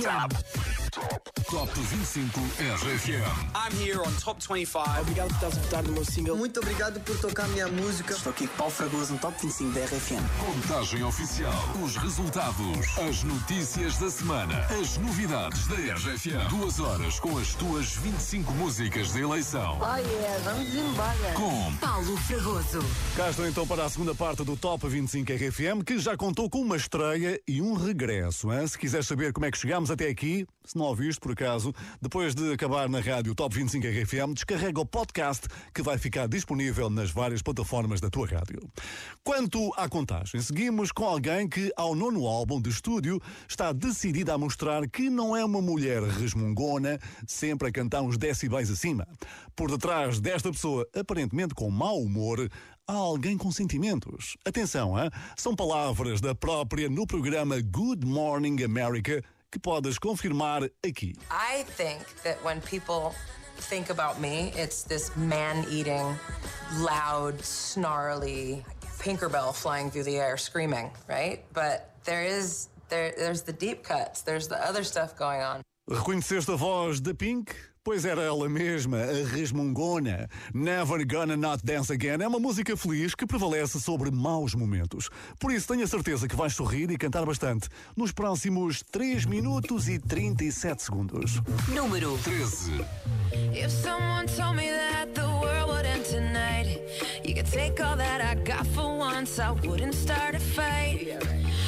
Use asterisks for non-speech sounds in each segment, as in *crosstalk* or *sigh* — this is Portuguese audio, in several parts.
RFM. Top 25 RFM. I'm here on Top 25. Obrigado por estás a votar no meu single. Muito obrigado por tocar a minha música. Estou aqui com Paulo Fragoso no Top 25 da RFM. Contagem oficial. Os resultados. As notícias da semana. As novidades da RFM. Duas horas com as tuas 25 músicas de eleição. Oh yeah, vamos embora. Com Paulo Fragoso. Cá estou então para a segunda parte do Top 25 RFM, que já contou com uma estreia e um regresso. Hein? Se quiseres saber como é que chegámos até aqui, se não ouviste por acaso, depois de acabar na rádio Top 25 RFM, descarrega o podcast que vai ficar disponível nas várias plataformas da tua rádio. Quanto à contagem, seguimos com alguém que, ao nono álbum de estúdio, está decidida a mostrar que não é uma mulher resmungona, sempre a cantar uns decibéis acima. Por detrás desta pessoa, aparentemente com mau humor, há alguém com sentimentos. Atenção, hein? são palavras da própria no programa Good Morning America que podes confirmar aqui. I think that when people think about me, it's this man eating, loud, snarly Pinkerbell flying through the air screaming, right? But there is there there's the deep cuts, there's the other stuff going on. Reconheceste a voz da Pink? Pois era ela mesma, a resmungona. Never Gonna Not Dance Again é uma música feliz que prevalece sobre maus momentos. Por isso tenho a certeza que vais sorrir e cantar bastante nos próximos 3 minutos e 37 segundos. Número 13. If someone told me that the world would end tonight, you could take all that I got for once, I wouldn't start a fight.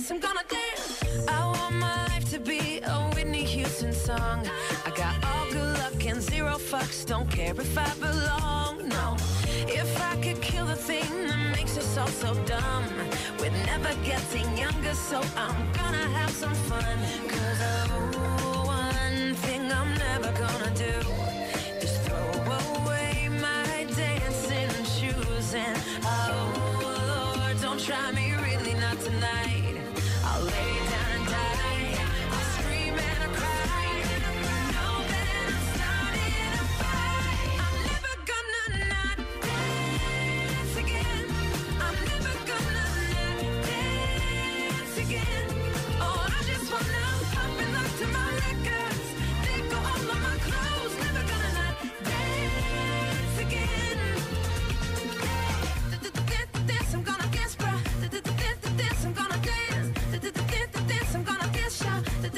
dance, I'm gonna dance. I want my life to be a Whitney Houston song. I got all good luck and zero fucks. Don't care if I belong. No, if I could kill the thing that makes us all so dumb, we're never getting younger, so I'm gonna have some fun. Cause oh, one thing I'm never gonna do is throw away my dancing shoes and try me really not tonight. I'll lay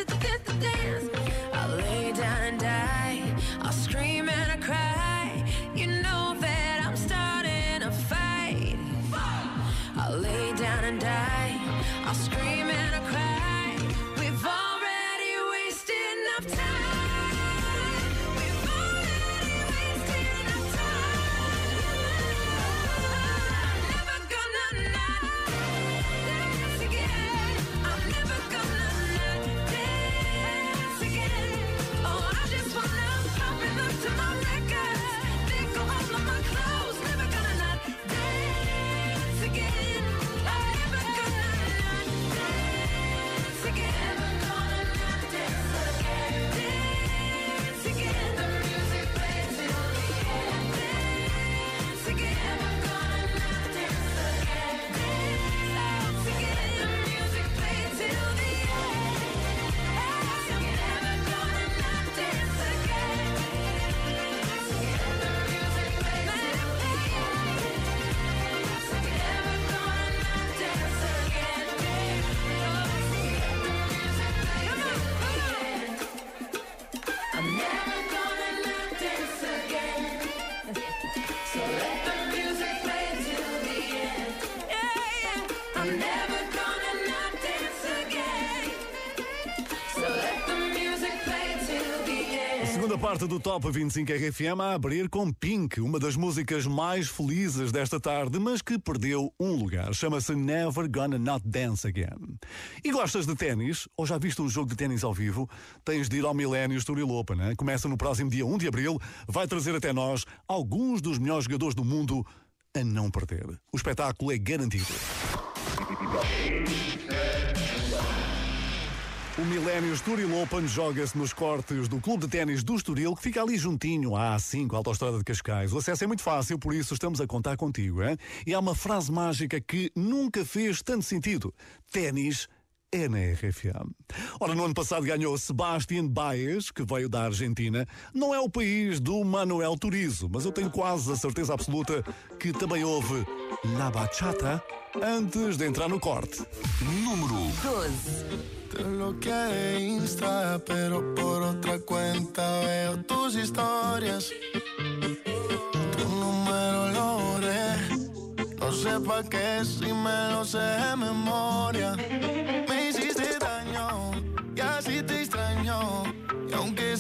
y'all. Dance. Parte do Top 25 RFM a abrir com Pink, uma das músicas mais felizes desta tarde, mas que perdeu um lugar. Chama-se Never Gonna Not Dance Again. E gostas de ténis? Ou já viste um jogo de ténis ao vivo? Tens de ir ao Millennium Story Open, né? Começa no próximo dia 1 de abril, vai trazer até nós alguns dos melhores jogadores do mundo a não perder. O espetáculo é garantido. O Millennium Estoril Open joga-se nos cortes do Clube de Ténis do Estoril, que fica ali juntinho à A5, Autostrada de Cascais. O acesso é muito fácil, por isso estamos a contar contigo. Hein? E há uma frase mágica que nunca fez tanto sentido. Ténis é na RFM. Ora, no ano passado ganhou Sebastián Baez, que veio da Argentina. Não é o país do Manuel Turizo, mas eu tenho quase a certeza absoluta que também houve La Bachata antes de entrar no corte. Número 12. Te bloqueé de Insta, pero por otra cuenta veo tus historias. Tu número lo borré. No sé pa' qué si me lo sé de memoria.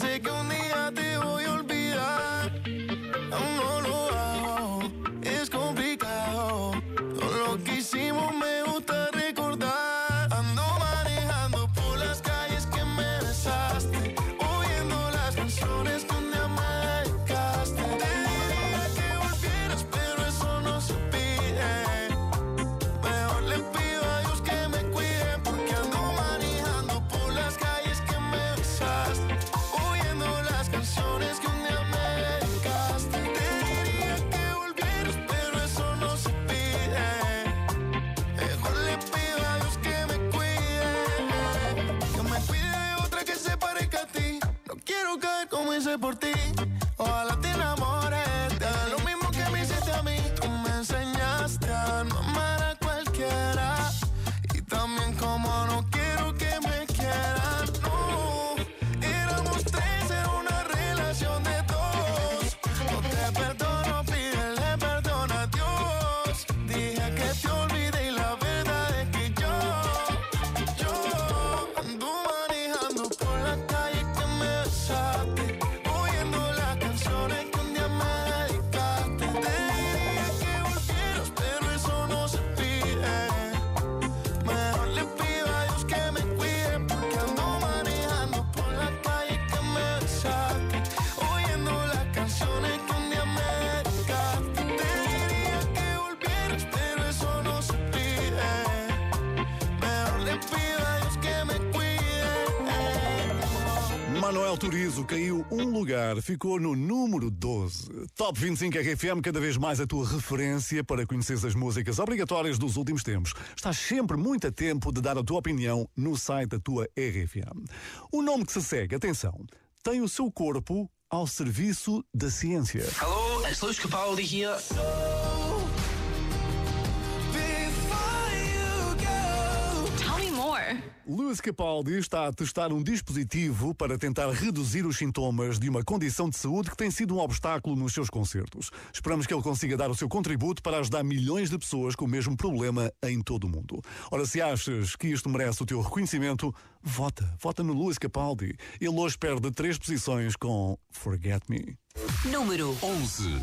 Sé que un día te voy a olvidar, aún no lo hago. Es complicado. Lo que hicimos me hice por ti. Ojalá te Manuel Turizo caiu um lugar, ficou no número 12. Top 25 RFM, cada vez mais a tua referência para conhecer as músicas obrigatórias dos últimos tempos. Estás sempre muito a tempo de dar a tua opinião no site da tua RFM. O nome que se segue, atenção, tem o seu corpo ao serviço da ciência. Hello, it's Lewis Capaldi here. Lewis Capaldi está a testar um dispositivo para tentar reduzir os sintomas de uma condição de saúde que tem sido um obstáculo nos seus concertos. Esperamos que ele consiga dar o seu contributo para ajudar milhões de pessoas com o mesmo problema em todo o mundo. Ora, se achas que isto merece o teu reconhecimento, vota. Vota no Lewis Capaldi. Ele hoje perde três posições com Forget Me. Número 11.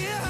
Yeah.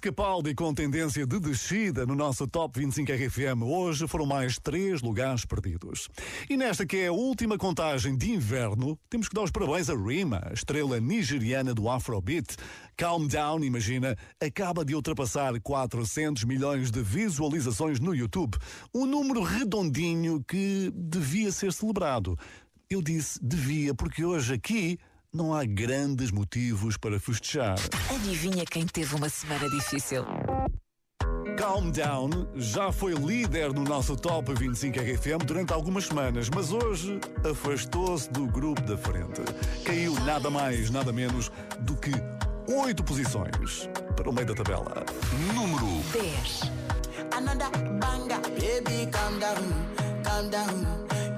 Capaldi com tendência de descida no nosso Top 25 RFM. Hoje foram mais três lugares perdidos. E nesta que é a última contagem de inverno, temos que dar os parabéns a Rima, estrela nigeriana do Afrobeat. Calm Down, imagina, acaba de ultrapassar 400 milhões de visualizações no YouTube. Um número redondinho que devia ser celebrado. Eu disse devia porque hoje aqui não há grandes motivos para festejar. Adivinha quem teve uma semana difícil? Calm Down já foi líder no nosso Top 25 RFM durante algumas semanas, mas hoje afastou-se do grupo da frente. Caiu nada mais, nada menos do que oito posições para o meio da tabela. Número 10. Another banger, baby, calm down, calm down.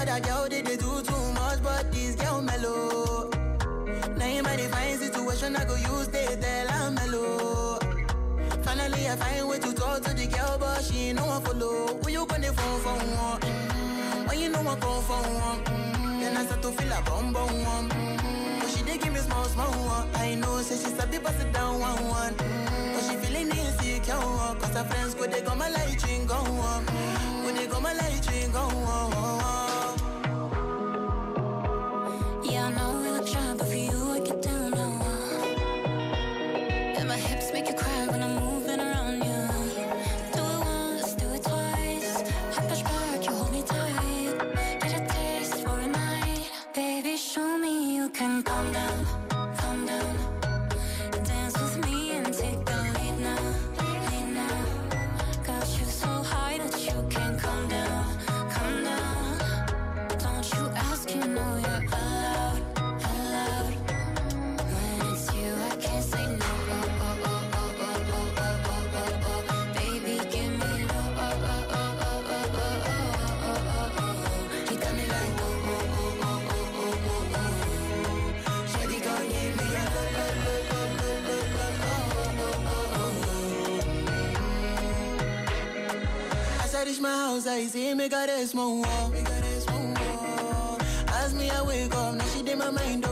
other girl they, they do too much, but this girl mellow. Now in my divine situation, I go use they tell I'm mellow. Finally, I find way to talk to the girl, but she no one follow. Who you gonna phone for one? Mm, When you know I come for one, mm, then I start to feel a bum bum one. Mm, But she dey give me small small one. I know, say she sabi pass it down one one. Mm, But she feeling insecure, cause her friends go they go my light ring go on, go they go my light ring go on. My hips make you cry when I'm reach my house, I see me got a small wall. As me I wake up, now she did my mind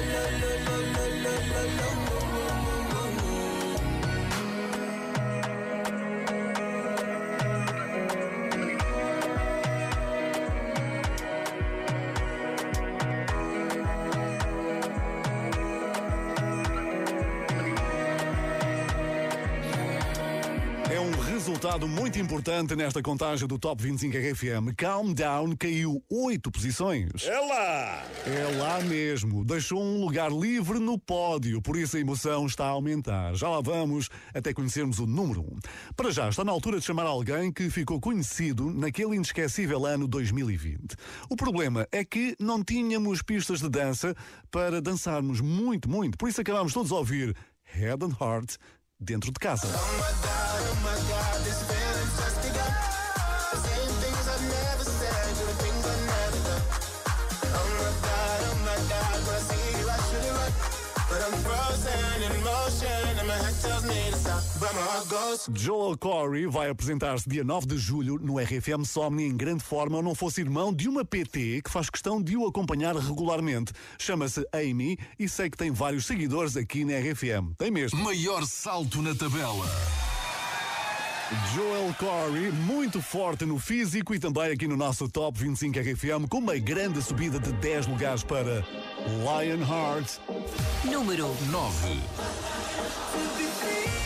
lo lo lo resultado muito importante nesta contagem do Top 25 RFM. Calm Down caiu oito posições. É lá! É lá mesmo. Deixou um lugar livre no pódio, por isso a emoção está a aumentar. Já lá vamos até conhecermos o número 1. Um. Para já, está na altura de chamar alguém que ficou conhecido naquele inesquecível ano 2020. O problema é que não tínhamos pistas de dança para dançarmos muito, muito. Por isso acabámos todos a ouvir Head and Heart dentro de casa. Joel Corey vai apresentar-se dia 9 de julho no RFM Somni em grande forma, ou não fosse irmão de uma PT que faz questão de o acompanhar regularmente. Chama-se Amy e sei que tem vários seguidores aqui na RFM. Tem mesmo. Maior salto na tabela. Joel Corey, muito forte no físico e também aqui no nosso Top 25 RFM, com uma grande subida de 10 lugares para Lionheart. Número 9.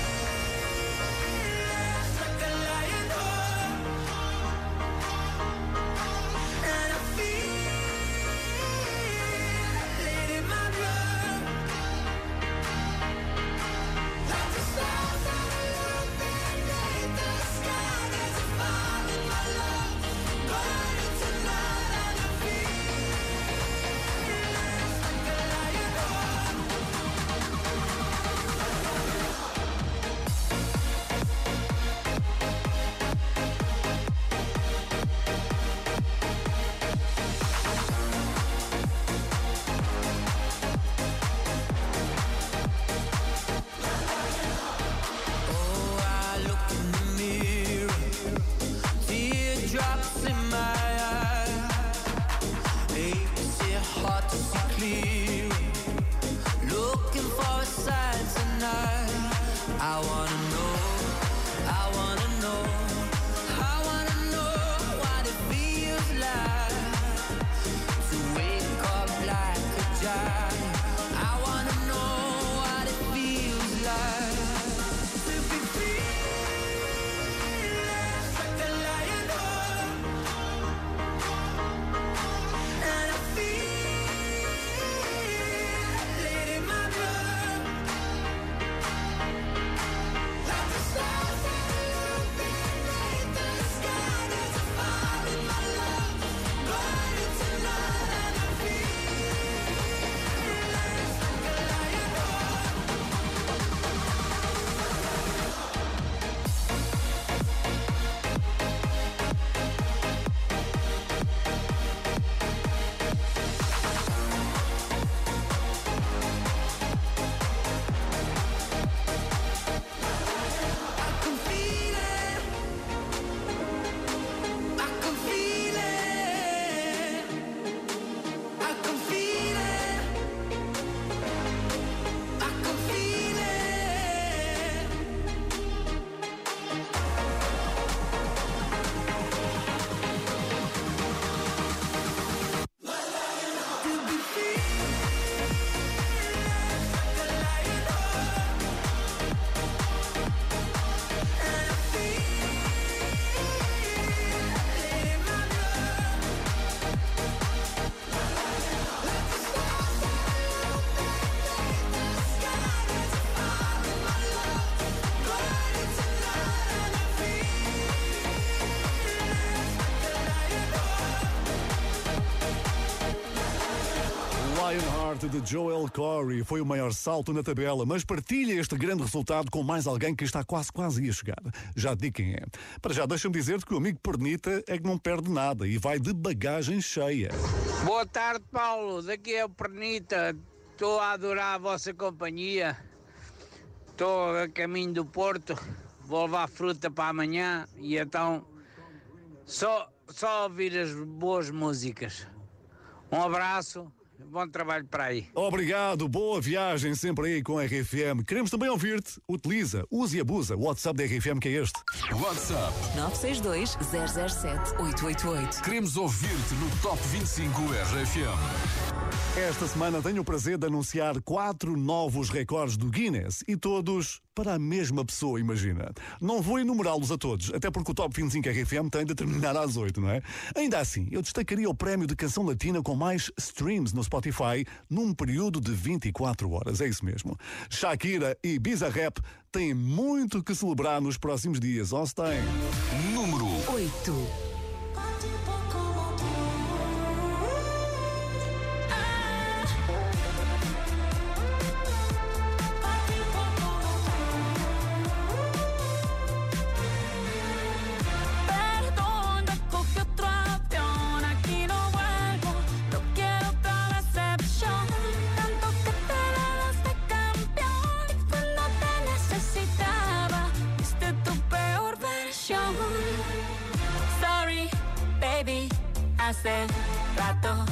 De Joel Corey foi o maior salto na tabela, mas partilha este grande resultado com mais alguém que está quase quase a chegar. Já digo quem é. Para já, deixa-me dizer-te que o amigo Pernita é que não perde nada e vai de bagagem cheia. Boa tarde, Paulo. Daqui é o Pernita. Estou a adorar a vossa companhia. Estou a caminho do Porto. Vou levar fruta para amanhã e então só, só ouvir as boas músicas. Um abraço, bom trabalho para aí. Obrigado, boa viagem sempre aí com a RFM. Queremos também ouvir-te. Utiliza, use e abusa. O WhatsApp da RFM que é este. WhatsApp 962 007 888. Queremos ouvir-te no Top 25 RFM. Esta semana tenho o prazer de anunciar quatro novos recordes do Guinness e todos para a mesma pessoa, imagina. Não vou enumerá-los a todos, até porque o Top 25 RFM tem de terminar às 8, não é? Ainda assim, eu destacaria o prémio de canção latina com mais streams no Spotify num período de 24 horas, é isso mesmo. Shakira e Bizarrap têm muito que celebrar nos próximos dias, ó se tem. Número 8. el rato.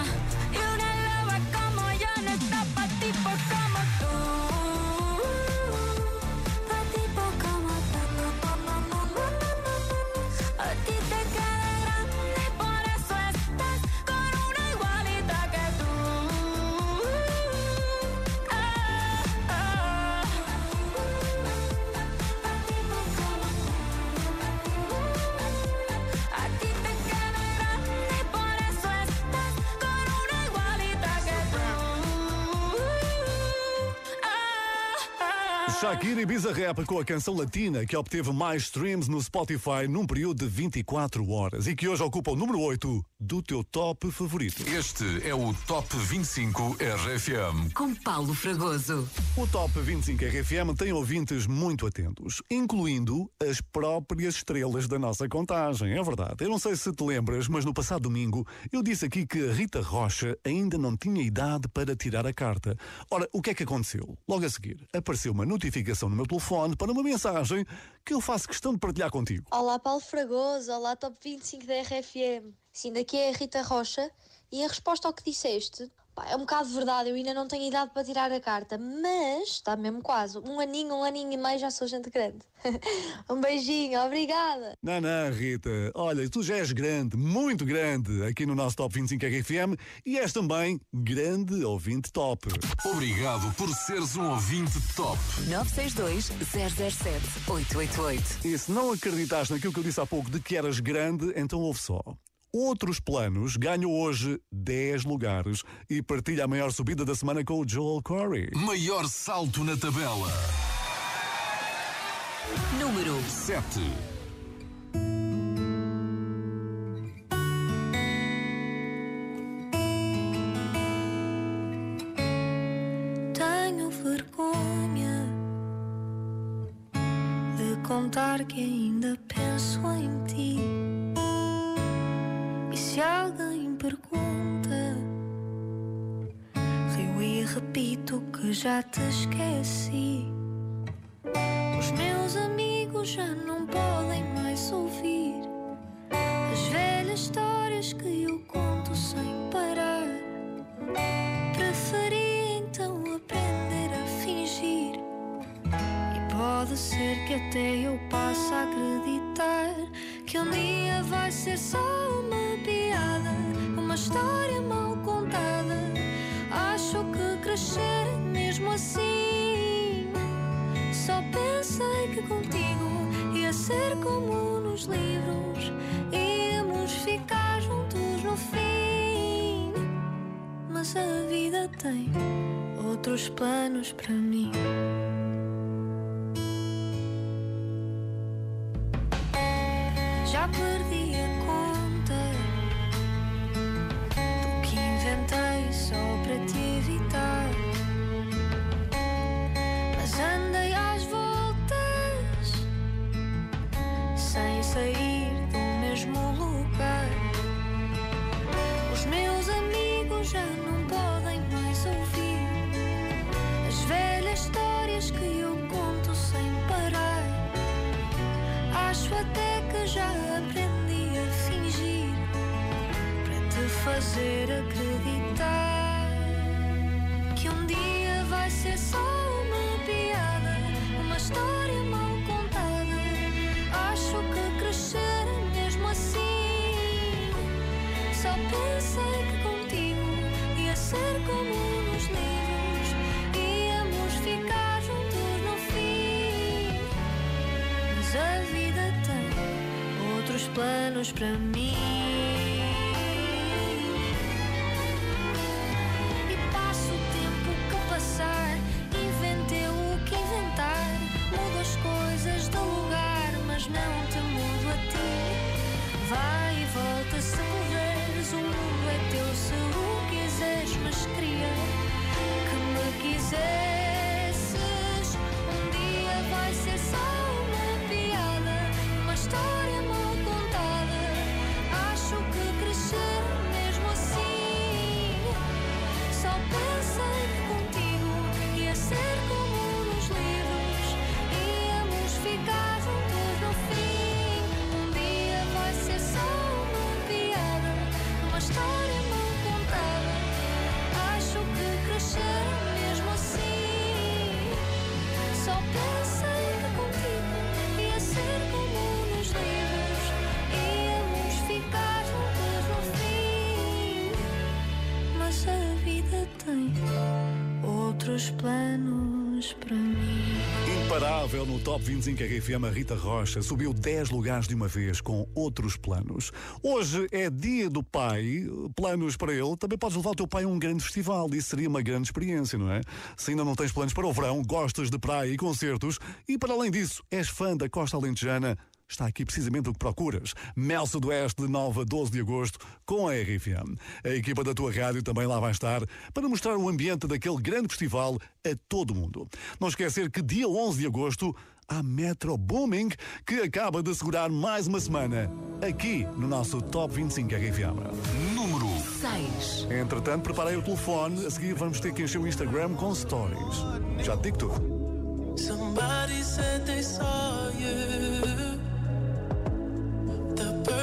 Shakira e Bizarrap com a canção latina que obteve mais streams no Spotify num período de 24 horas e que hoje ocupa o número 8 do teu top favorito. Este é o Top 25 RFM. Com Paulo Fragoso. O Top 25 RFM tem ouvintes muito atentos, incluindo as próprias estrelas da nossa contagem. É verdade. Eu não sei se te lembras, mas no passado domingo eu disse aqui que a Rita Rocha ainda não tinha idade para tirar a carta. Ora, o que é que aconteceu? Logo a seguir, apareceu uma notificação no meu telefone para uma mensagem que eu faço questão de partilhar contigo. Olá Paulo Fragoso, olá Top 25 da RFM. Sim, daqui é a Rita Rocha e a resposta ao que disseste pá, é um bocado verdade, eu ainda não tenho idade para tirar a carta, mas está mesmo quase. Um aninho, um aninho e meio já sou gente grande. *laughs* um beijinho, obrigada. Não, não, Rita. Olha, tu já és grande, muito grande, aqui no nosso Top 25 RFM e és também grande ouvinte top. Obrigado por seres um ouvinte top. 962 007 888. E se não acreditaste naquilo que eu disse há pouco de que eras grande, então ouve só. Outros Planos ganhou hoje 10 lugares e partilha a maior subida da semana com o Joel Corey. Maior salto na tabela. Número 7. Tenho vergonha de contar que ainda penso repito que já te esqueci. Os meus amigos já não podem mais ouvir as velhas histórias que eu conto sem parar. Preferi então aprender a fingir. E pode ser que até eu passe a acreditar que um dia vai ser só uma piada, uma história mal crescer mesmo assim. Só pensei que contigo ia ser como nos livros, íamos ficar juntos no fim. Mas a vida tem outros planos para mim. Pensei que contigo ia ser como nos livros, íamos ficar juntos no fim. Mas a vida tem outros planos para mim. No Top 25 RFM, a Rita Rocha subiu 10 lugares de uma vez com outros planos. Hoje é dia do pai, planos para ele. Também podes levar o teu pai a um grande festival, isso seria uma grande experiência, não é? Se ainda não tens planos para o verão, gostas de praia e concertos e para além disso, és fã da Costa Alentejana, está aqui precisamente o que procuras. Mel Sudoeste de 9 a 12 de agosto com a RFM. A equipa da tua rádio também lá vai estar para mostrar o ambiente daquele grande festival a todo mundo. Não esquecer que dia 11 de agosto há Metro Booming que acaba de segurar mais uma semana aqui no nosso Top 25 RFM. Número 6. Entretanto, preparei o telefone. A seguir vamos ter que encher o Instagram com stories. Já te digo tudo. Somebody said they saw you.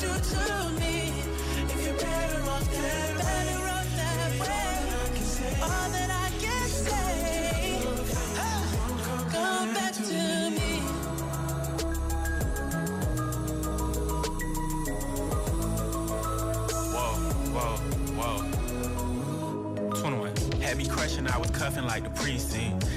do to me. If you're better off that, better off that way. All that I can say, come back to me. Whoa, whoa, whoa. 21. Had me crushing, I was cuffing like the precinct.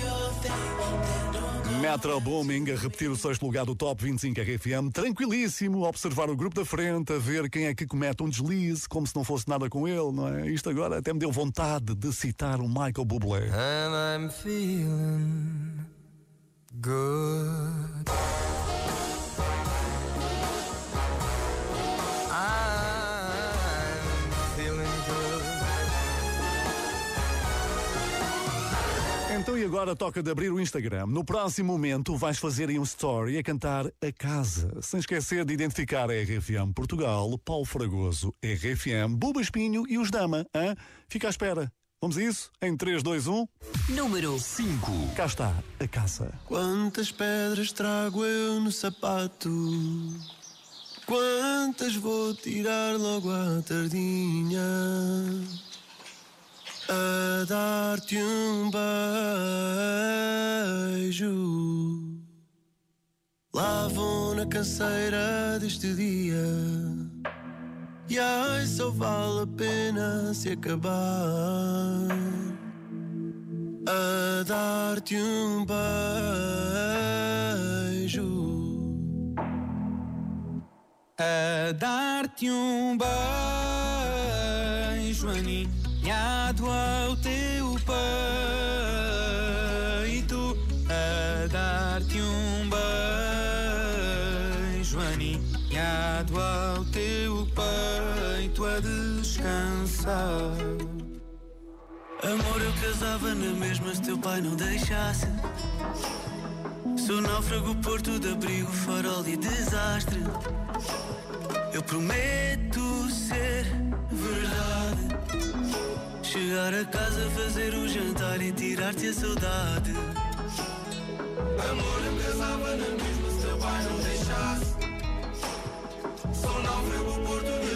Your thing, then don't Metro Booming a repetir o sexto lugar do Top 25 RFM, tranquilíssimo, a observar o grupo da frente, a ver quem é que comete um deslize, como se não fosse nada com ele, não é? Isto agora até me deu vontade de citar o Michael Bublé. And I'm feeling good. Então e agora toca de abrir o Instagram. No próximo momento vais fazer aí um story a cantar A Casa, sem esquecer de identificar a RFM Portugal, Paulo Fragoso, RFM, Buba Espinho e os Dama. Hã? Fica à espera. Vamos a isso? Em 3, 2, 1. Número 5. Cá está, A Casa. Quantas pedras trago eu no sapato? Quantas vou tirar logo à tardinha? A dar-te um beijo. Lá vou na canseira deste dia. E ai, só vale a pena se acabar. A dar-te um beijo. A dar-te um beijo aninhado ao teu peito. A dar-te um beijo aninhado ao teu peito a descansar. Amor, eu casava na mesma se teu pai não deixasse. Sou náufrago, porto de abrigo, farol e desastre. Eu prometo Chegar a casa, fazer o jantar e tirar-te a saudade. Amor, eu casava na mesma se teu pai não deixasse. Sou náufrago, porto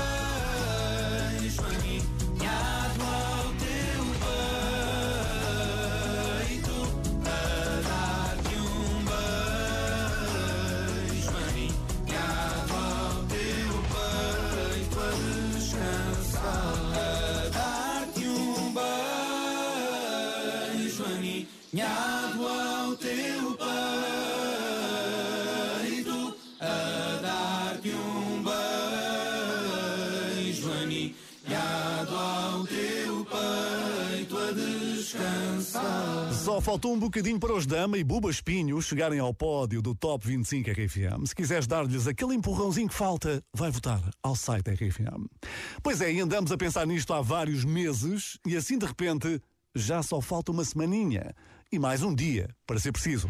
Faltou um bocadinho para os Dama e Buba Espinho chegarem ao pódio do Top 25 RFM. Se quiseres dar-lhes aquele empurrãozinho que falta, vai votar ao site RFM. Pois é, e andamos a pensar nisto há vários meses e assim de repente já só falta uma semaninha e mais um dia, para ser preciso.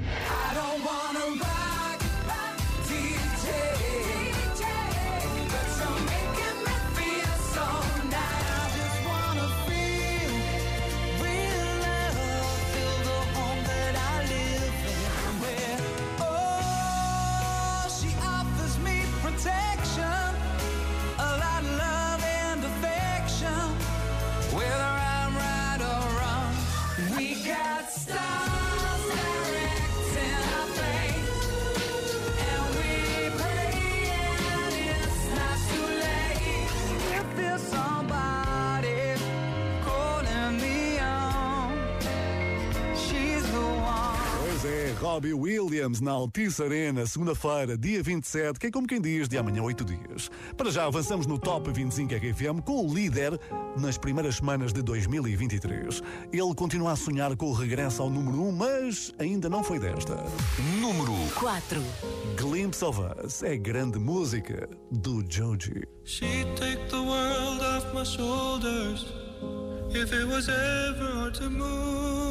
Robbie Williams na Altice Arena, segunda-feira, dia 27, que é como quem diz, de amanhã oito dias. Para já avançamos no Top 25 RFM com o líder nas primeiras semanas de 2023. Ele continua a sonhar com o regresso ao número 1, mas ainda não foi desta. Número 4. Glimpse of Us é grande música do Joji. She'd take the world off my shoulders if it was ever hard to move.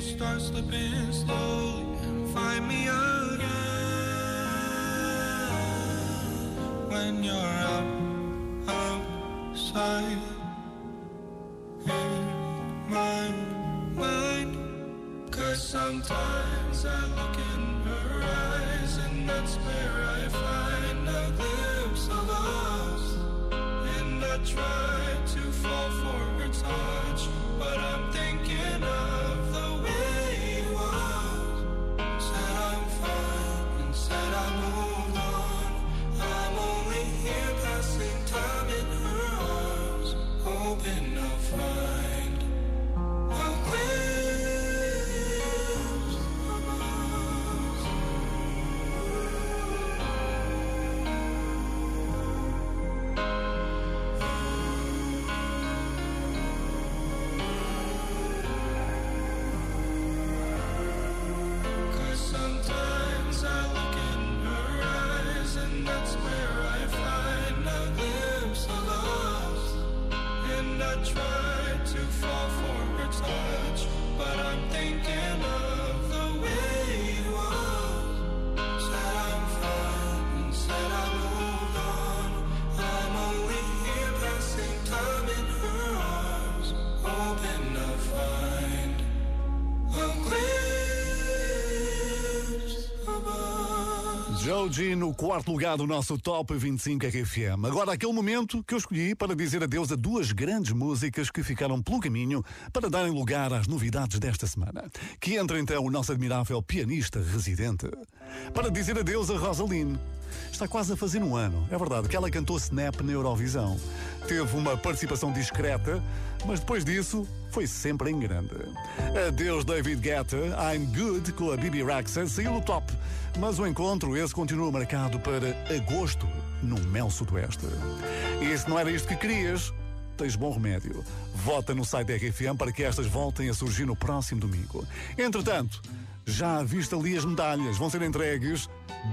start slipping slowly and find me again when you're out outside in my mind. Cause sometimes I look in her eyes and that's where I find a glimpse of us. And I try G no quarto lugar do nosso Top 25 RFM. Agora aquele momento que eu escolhi para dizer adeus a duas grandes músicas que ficaram pelo caminho para darem lugar às novidades desta semana. Que entra então o nosso admirável pianista residente. Para dizer adeus a Rosaline. Está quase a fazer um ano, é verdade, que ela cantou Snap na Eurovisão. Teve uma participação discreta, mas depois disso foi sempre em grande. Adeus David Guetta, I'm Good com a Bibi Rexa saiu do top, mas o encontro esse continua marcado para agosto no Mel Sudoeste. E se não era isto que querias, tens bom remédio. Vota no site da RFM para que estas voltem a surgir no próximo domingo. Entretanto, já viste ali as medalhas, vão ser entregues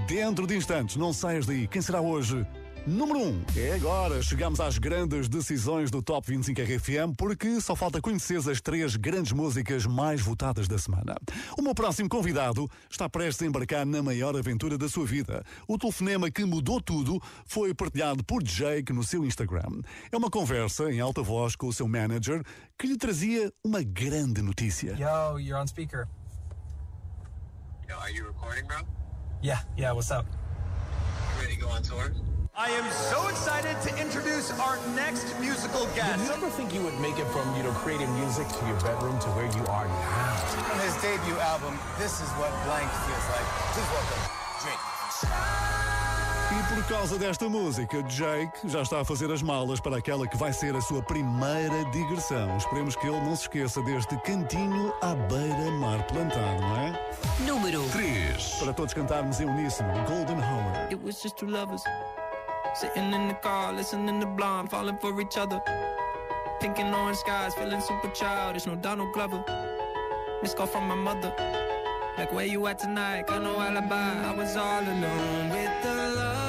dentro de instantes. Não saias daí. Quem será hoje? Número 1. Um. É agora. Chegamos às grandes decisões do Top 25 RFM porque só falta conhecer as três grandes músicas mais votadas da semana. O meu próximo convidado está prestes a embarcar na maior aventura da sua vida. O telefonema que mudou tudo foi partilhado por Jake no seu Instagram. É uma conversa em alta voz com o seu manager que lhe trazia uma grande notícia. Yo, you're on speaker. Yo, are you recording, bro? Yeah, yeah, what's up? You ready to go on tour? I am so excited to introduce our next musical guest. Did you ever think you would make it from, you know, creating music to your bedroom to where you are now? On his debut album, this is what blank feels like. Please welcome Drake. E por causa desta música, Jake já está a fazer as malas para aquela que vai ser a sua primeira digressão. Esperemos que ele não se esqueça deste cantinho à beira-mar plantado, não é? Número 3. Para todos cantarmos em uníssono, Golden Hour. It was just two lovers sitting in the car, listening to Blonde, falling for each other. Pink and orange skies, feeling super childish. No Donald Glover. Missed call from my mother. Like where you at tonight? Got no alibi. I was all alone with the love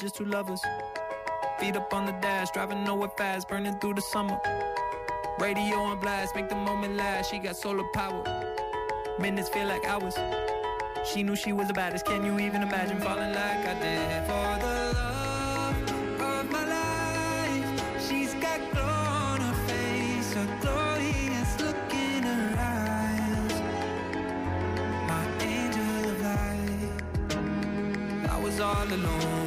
just two lovers. Feet up on the dash, driving nowhere fast, burning through the summer. Radio on blast, make the moment last. She got solar power. Minutes feel like hours. She knew she was the baddest. Can you even imagine falling like I did? For the love of my life, she's got glow on her face, a glorious look in her eyes. My angel of light. I was all alone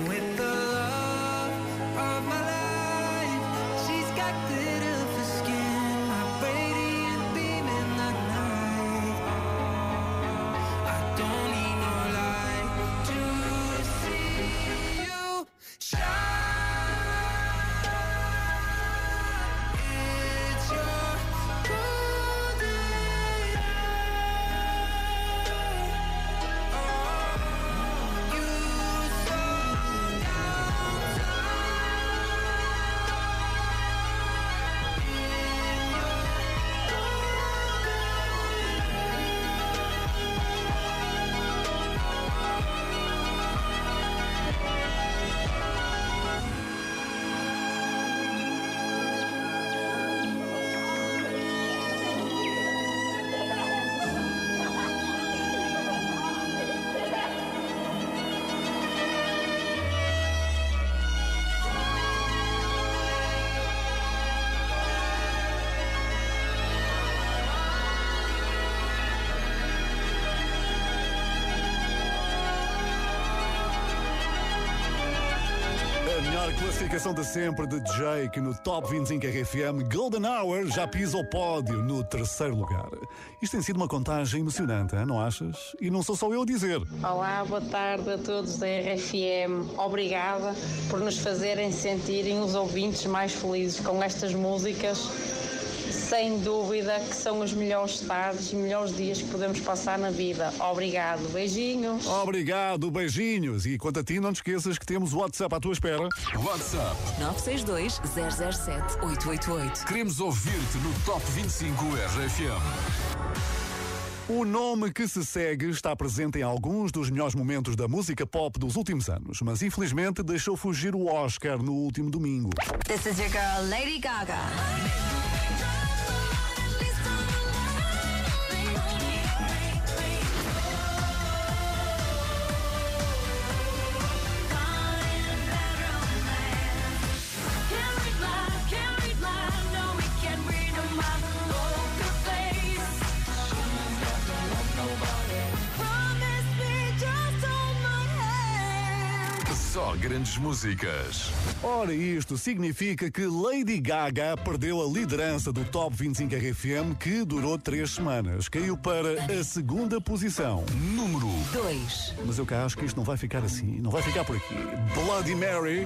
classificação de sempre de Jake no Top 25 RFM Golden Hour já pisa o pódio no terceiro lugar. Isto tem sido uma contagem emocionante, não achas? E não sou só eu a dizer. Olá, boa tarde a todos da RFM. Obrigada por nos fazerem sentirem os ouvintes mais felizes com estas músicas. Sem dúvida que são os melhores tardes e melhores dias que podemos passar na vida. Obrigado. Beijinhos. Obrigado, beijinhos. E quanto a ti, não te esqueças que temos o WhatsApp à tua espera. WhatsApp 962 007 888. Queremos ouvir-te no Top 25 RFM. O nome que se segue está presente em alguns dos melhores momentos da música pop dos últimos anos, mas infelizmente deixou fugir o Oscar no último domingo. This is your girl, Lady Gaga. Só grandes músicas. Ora, isto significa que Lady Gaga perdeu a liderança do Top 25 RFM, que durou três semanas. Caiu para a segunda posição. Número 2. Mas eu cá acho que isto não vai ficar assim, não vai ficar por aqui. Bloody Mary.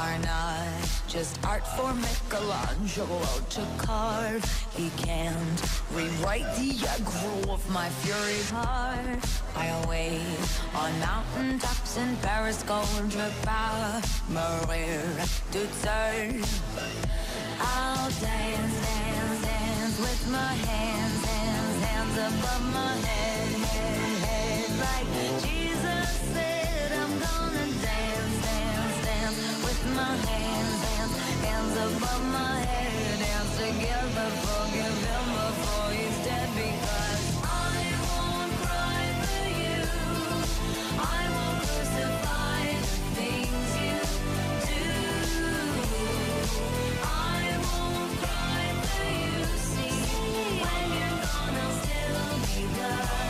are not just art for Michelangelo to carve. He can't rewrite the aggro of my fury heart. I'll wait on mountaintops in Paris, contre pas mourir toute seule. I'll dance, dance, dance with my hands, hands, hands above my head, head, head. Like Jesus hands, hands, above my head. Together, forgive him before he's dead because I won't cry for you. I won't the things you do. I won't cry for you. See, when you're gone, I'll still be bloody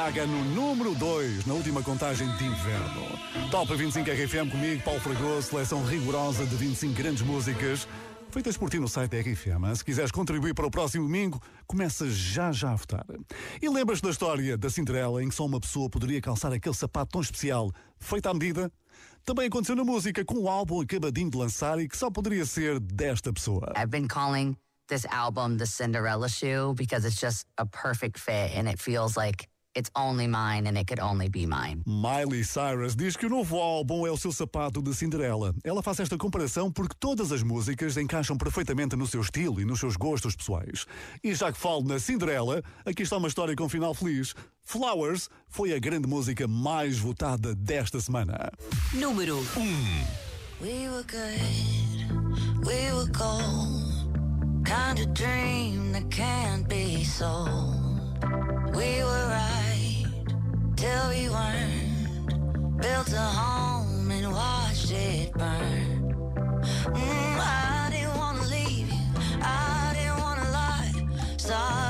Gaga no número 2, na última contagem de inverno. Top 25 RFM comigo, Paulo Fragoso, seleção rigorosa de 25 grandes músicas. Feitas por ti no site da RFM. Se quiseres contribuir para o próximo domingo, começa já já a votar. E lembras-te da história da Cinderela em que só uma pessoa poderia calçar aquele sapato tão especial, feito à medida? Também aconteceu na música com um álbum acabadinho de lançar e que só poderia ser desta pessoa. I've been calling this album the Cinderella shoe because it's just a perfect fit and it feels like it's only mine and it could only be mine. Miley Cyrus diz que o novo álbum é o seu sapato de Cinderela. Ela faz esta comparação porque todas as músicas encaixam perfeitamente no seu estilo e nos seus gostos pessoais. E já que falo na Cinderela, aqui está uma história com um final feliz. Flowers foi a grande música mais votada desta semana. Número 1. We were good, we were gold. Kind of dream that can't be sold. We were right till we weren't. Built a home and watched it burn. Mm, I didn't wanna leave you, I didn't wanna lie. Started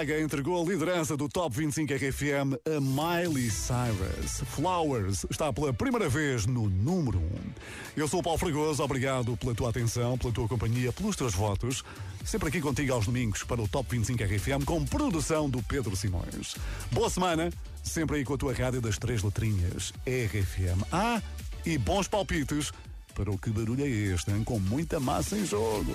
Gaga entregou a liderança do Top 25 RFM a Miley Cyrus. Flowers está pela primeira vez no número 1. Eu sou o Paulo Fragoso, obrigado pela tua atenção, pela tua companhia, pelos teus votos. Sempre aqui contigo aos domingos para o Top 25 RFM com produção do Pedro Simões. Boa semana, sempre aí com a tua rádio das três letrinhas, RFM. Ah, e bons palpites para o que barulho é este, hein? com muita massa em jogo.